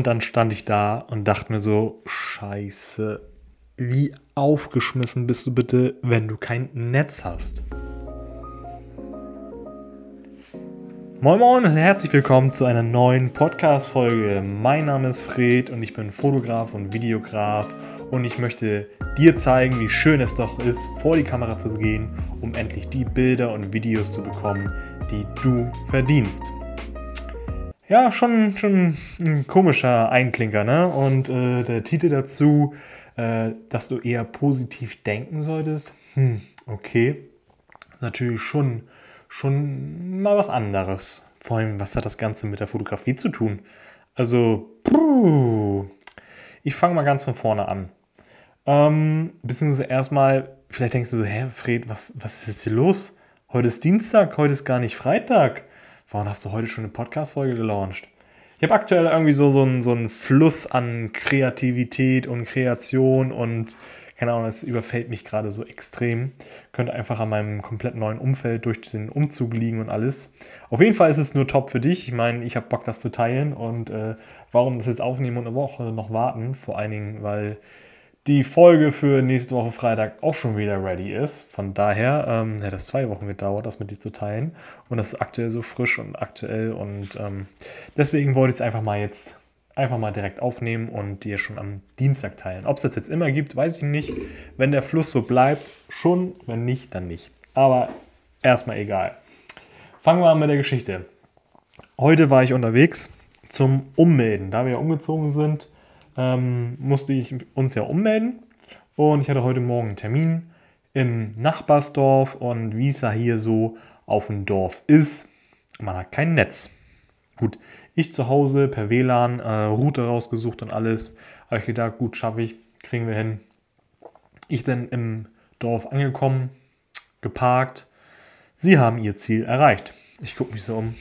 Und dann stand ich da und dachte mir so, scheiße, wie aufgeschmissen bist du bitte, wenn du kein Netz hast? Moin Moin und herzlich willkommen zu einer neuen Podcast-Folge. Mein Name ist Fred und ich bin Fotograf und Videograf und ich möchte dir zeigen, wie schön es doch ist, vor die Kamera zu gehen, um endlich die Bilder und Videos zu bekommen, die du verdienst. Ja, schon, schon ein komischer Einklinker, ne? Und äh, der Titel dazu, äh, dass du eher positiv denken solltest. Hm, okay. Natürlich schon, schon mal was anderes. Vor allem, was hat das Ganze mit der Fotografie zu tun? Also, puh, ich fange mal ganz von vorne an. Ähm, beziehungsweise erstmal, vielleicht denkst du so, hä, Fred, was, was ist jetzt hier los? Heute ist Dienstag, heute ist gar nicht Freitag. Warum hast du heute schon eine Podcast-Folge gelauncht? Ich habe aktuell irgendwie so, so, einen, so einen Fluss an Kreativität und Kreation und keine Ahnung, es überfällt mich gerade so extrem. Könnte einfach an meinem komplett neuen Umfeld durch den Umzug liegen und alles. Auf jeden Fall ist es nur top für dich. Ich meine, ich habe Bock, das zu teilen und äh, warum das jetzt aufnehmen und eine Woche noch warten? Vor allen Dingen, weil die Folge für nächste Woche Freitag auch schon wieder ready ist. Von daher ähm, hätte es zwei Wochen gedauert, das mit dir zu teilen. Und das ist aktuell so frisch und aktuell. Und ähm, deswegen wollte ich es einfach mal jetzt einfach mal direkt aufnehmen und dir schon am Dienstag teilen. Ob es das jetzt immer gibt, weiß ich nicht. Wenn der Fluss so bleibt, schon. Wenn nicht, dann nicht. Aber erstmal egal. Fangen wir an mit der Geschichte. Heute war ich unterwegs zum Ummelden. Da wir umgezogen sind, ähm, musste ich uns ja ummelden. Und ich hatte heute Morgen einen Termin im Nachbarsdorf und wie es da hier so auf dem Dorf ist, man hat kein Netz. Gut, ich zu Hause per WLAN äh, Route rausgesucht und alles. Habe ich gedacht, gut, schaffe ich, kriegen wir hin. Ich dann im Dorf angekommen, geparkt. Sie haben ihr Ziel erreicht. Ich gucke mich so um.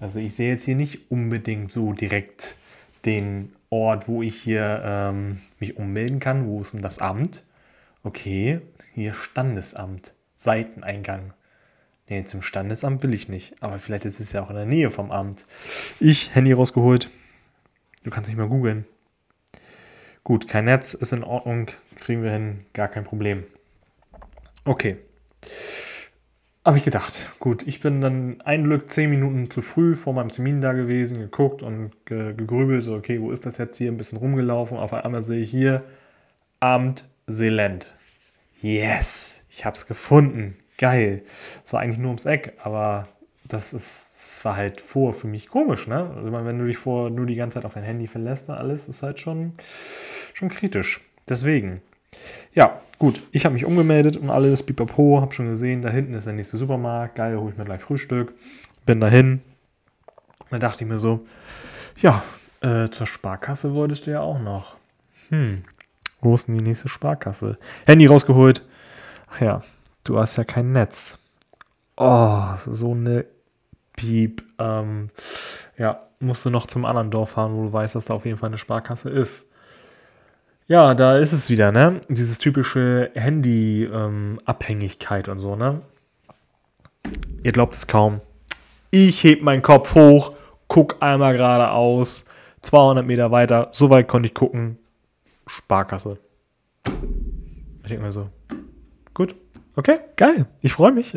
Also ich sehe jetzt hier nicht unbedingt so direkt den Ort, wo ich hier ähm, mich ummelden kann. Wo ist denn das Amt? Okay, hier Standesamt, Seiteneingang. Nee, zum Standesamt will ich nicht. Aber vielleicht ist es ja auch in der Nähe vom Amt. Ich, Handy rausgeholt. Du kannst nicht mal googeln. Gut, kein Netz, ist in Ordnung. Kriegen wir hin, gar kein Problem. Okay. Habe ich gedacht. Gut, ich bin dann ein Glück zehn Minuten zu früh vor meinem Termin da gewesen, geguckt und ge gegrübelt, so, okay, wo ist das jetzt hier? Ein bisschen rumgelaufen. Auf einmal sehe ich hier Amt Selend. Yes, ich habe es gefunden. Geil. Es war eigentlich nur ums Eck, aber das ist, das war halt vor für mich komisch, ne? Also wenn du dich vor nur die ganze Zeit auf dein Handy verlässt und alles, ist halt schon, schon kritisch. Deswegen, ja, gut. Ich habe mich umgemeldet und alles, pipapo, habe schon gesehen, da hinten ist der nächste Supermarkt. Geil, hole ich mir gleich Frühstück. Bin dahin. Und dann dachte ich mir so, ja, äh, zur Sparkasse wolltest du ja auch noch. Hm, wo ist denn die nächste Sparkasse? Handy rausgeholt. Ach ja, du hast ja kein Netz. Oh, so eine Piep. Ähm, ja, musst du noch zum anderen Dorf fahren, wo du weißt, dass da auf jeden Fall eine Sparkasse ist. Ja, da ist es wieder, ne? Dieses typische Handy-Abhängigkeit ähm, und so, ne? Ihr glaubt es kaum. Ich heb meinen Kopf hoch, guck einmal geradeaus, 200 Meter weiter, so weit konnte ich gucken. Sparkasse. Ich denke mir so, gut, okay, geil, ich freue mich.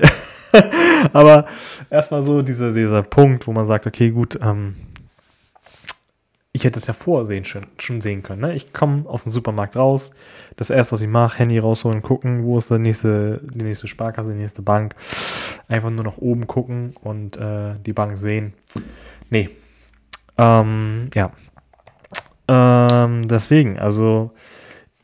Aber erstmal so dieser, dieser Punkt, wo man sagt, okay, gut, ähm, ich hätte es ja vorsehen schon, schon sehen können. Ne? Ich komme aus dem Supermarkt raus. Das erste, was ich mache, Handy rausholen, gucken, wo ist der nächste, die nächste Sparkasse, die nächste Bank. Einfach nur nach oben gucken und äh, die Bank sehen. Nee. Ähm, ja. Ähm, deswegen, also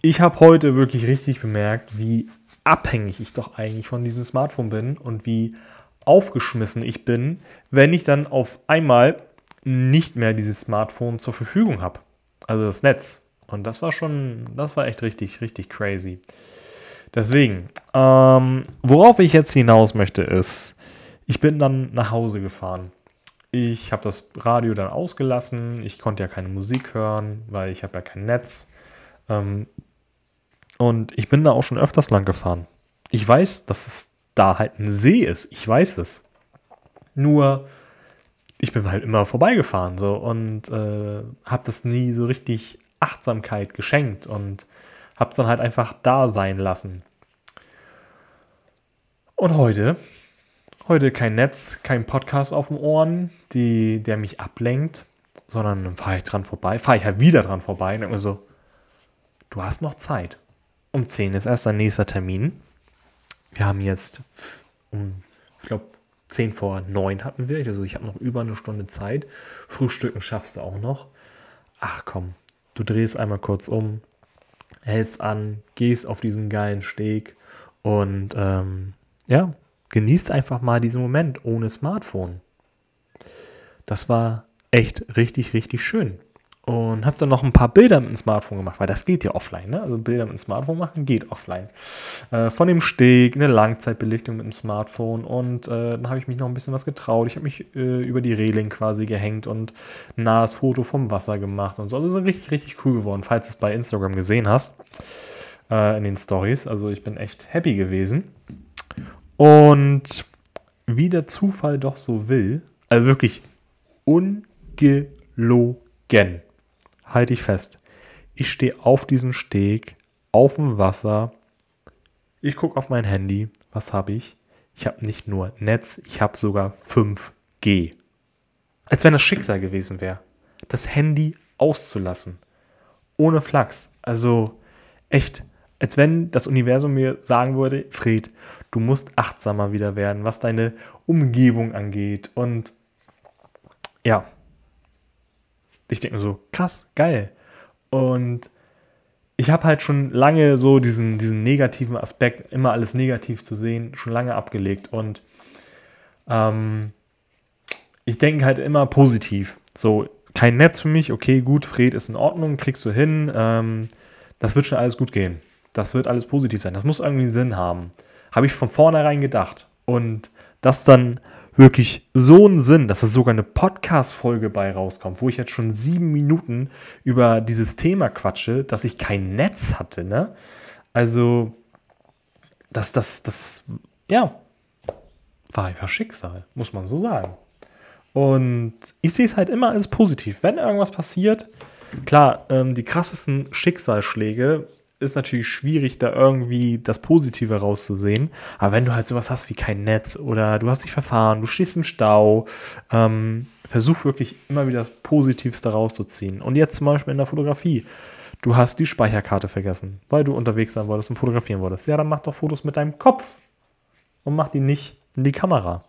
ich habe heute wirklich richtig bemerkt, wie abhängig ich doch eigentlich von diesem Smartphone bin und wie aufgeschmissen ich bin, wenn ich dann auf einmal nicht mehr dieses Smartphone zur Verfügung habe. Also das Netz. Und das war schon, das war echt richtig, richtig crazy. Deswegen, ähm, worauf ich jetzt hinaus möchte, ist, ich bin dann nach Hause gefahren. Ich habe das Radio dann ausgelassen. Ich konnte ja keine Musik hören, weil ich habe ja kein Netz. Ähm, und ich bin da auch schon öfters lang gefahren. Ich weiß, dass es da halt ein See ist. Ich weiß es. Nur ich bin halt immer vorbeigefahren so und äh, habe das nie so richtig Achtsamkeit geschenkt und habe es dann halt einfach da sein lassen. Und heute, heute kein Netz, kein Podcast auf den Ohren, die, der mich ablenkt, sondern dann fahre ich dran vorbei, fahre ich halt wieder dran vorbei und denke so, du hast noch Zeit. Um 10 ist erst dein nächster Termin. Wir haben jetzt um, ich glaube, 10 vor 9 hatten wir. Also ich habe noch über eine Stunde Zeit. Frühstücken schaffst du auch noch. Ach komm, du drehst einmal kurz um, hältst an, gehst auf diesen geilen Steg und ähm, ja, genießt einfach mal diesen Moment ohne Smartphone. Das war echt richtig, richtig schön. Und habe dann noch ein paar Bilder mit dem Smartphone gemacht, weil das geht ja offline. Ne? Also Bilder mit dem Smartphone machen geht offline. Äh, von dem Steg, eine Langzeitbelichtung mit dem Smartphone und äh, dann habe ich mich noch ein bisschen was getraut. Ich habe mich äh, über die Reling quasi gehängt und ein nahes Foto vom Wasser gemacht und so. Also so richtig, richtig cool geworden, falls du es bei Instagram gesehen hast. Äh, in den Stories. Also ich bin echt happy gewesen. Und wie der Zufall doch so will, also wirklich ungelogen, halte ich fest. Ich stehe auf diesem Steg, auf dem Wasser. Ich gucke auf mein Handy. Was habe ich? Ich habe nicht nur Netz, ich habe sogar 5G. Als wenn das Schicksal gewesen wäre, das Handy auszulassen. Ohne Flachs. Also echt, als wenn das Universum mir sagen würde, Fred, du musst achtsamer wieder werden, was deine Umgebung angeht. Und ja, ich denke mir so, krass, geil. Und ich habe halt schon lange so diesen, diesen negativen Aspekt, immer alles negativ zu sehen, schon lange abgelegt. Und ähm, ich denke halt immer positiv. So, kein Netz für mich, okay, gut, Fred ist in Ordnung, kriegst du hin. Ähm, das wird schon alles gut gehen. Das wird alles positiv sein. Das muss irgendwie Sinn haben. Habe ich von vornherein gedacht. Und das dann wirklich so einen Sinn, dass es sogar eine Podcast-Folge bei rauskommt, wo ich jetzt schon sieben Minuten über dieses Thema quatsche, dass ich kein Netz hatte, ne? Also, das, das, das, ja, war einfach Schicksal, muss man so sagen. Und ich sehe es halt immer als positiv. Wenn irgendwas passiert, klar, ähm, die krassesten Schicksalsschläge ist natürlich schwierig, da irgendwie das Positive rauszusehen. Aber wenn du halt sowas hast wie kein Netz oder du hast dich verfahren, du stehst im Stau, ähm, versuch wirklich immer wieder das Positivste rauszuziehen. Und jetzt zum Beispiel in der Fotografie. Du hast die Speicherkarte vergessen, weil du unterwegs sein wolltest und fotografieren wolltest. Ja, dann mach doch Fotos mit deinem Kopf und mach die nicht in die Kamera.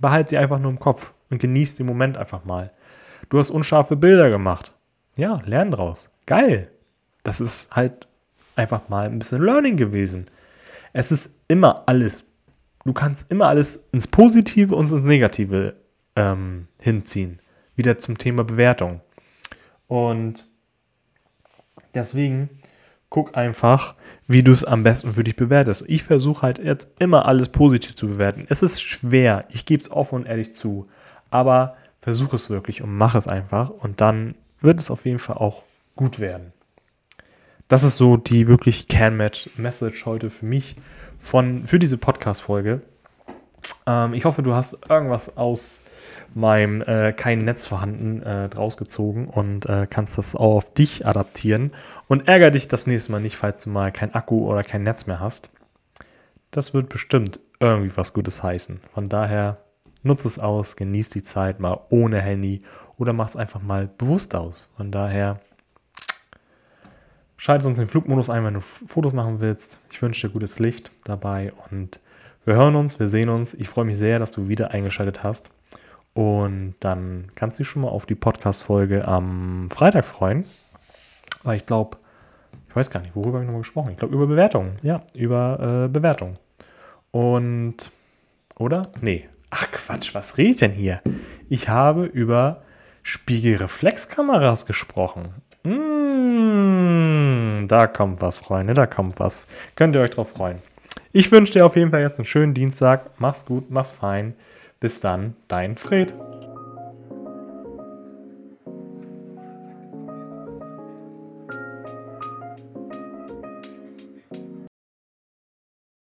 Behalt sie einfach nur im Kopf und genieß den Moment einfach mal. Du hast unscharfe Bilder gemacht. Ja, lern draus. Geil. Das ist halt einfach mal ein bisschen Learning gewesen. Es ist immer alles, du kannst immer alles ins Positive und ins Negative ähm, hinziehen. Wieder zum Thema Bewertung. Und deswegen guck einfach, wie du es am besten für dich bewertest. Ich versuche halt jetzt immer alles positiv zu bewerten. Es ist schwer, ich gebe es offen und ehrlich zu, aber versuche es wirklich und mach es einfach und dann wird es auf jeden Fall auch gut werden das ist so die wirklich Can-Match-Message heute für mich von, für diese Podcast-Folge. Ähm, ich hoffe, du hast irgendwas aus meinem äh, kein Netz vorhanden äh, draus gezogen und äh, kannst das auch auf dich adaptieren und ärger dich das nächste Mal nicht, falls du mal kein Akku oder kein Netz mehr hast. Das wird bestimmt irgendwie was Gutes heißen. Von daher nutze es aus, genieß die Zeit mal ohne Handy oder mach es einfach mal bewusst aus. Von daher Schalte uns den Flugmodus ein, wenn du Fotos machen willst. Ich wünsche dir gutes Licht dabei und wir hören uns, wir sehen uns. Ich freue mich sehr, dass du wieder eingeschaltet hast. Und dann kannst du dich schon mal auf die Podcast-Folge am Freitag freuen. Weil ich glaube, ich weiß gar nicht, worüber ich nochmal gesprochen? Ich glaube, über Bewertungen. Ja, über äh, Bewertungen. Und, oder? Nee. Ach Quatsch, was rede ich denn hier? Ich habe über Spiegelreflexkameras gesprochen. Mmh, da kommt was, Freunde, da kommt was. Könnt ihr euch drauf freuen. Ich wünsche dir auf jeden Fall jetzt einen schönen Dienstag. Mach's gut, mach's fein. Bis dann, dein Fred.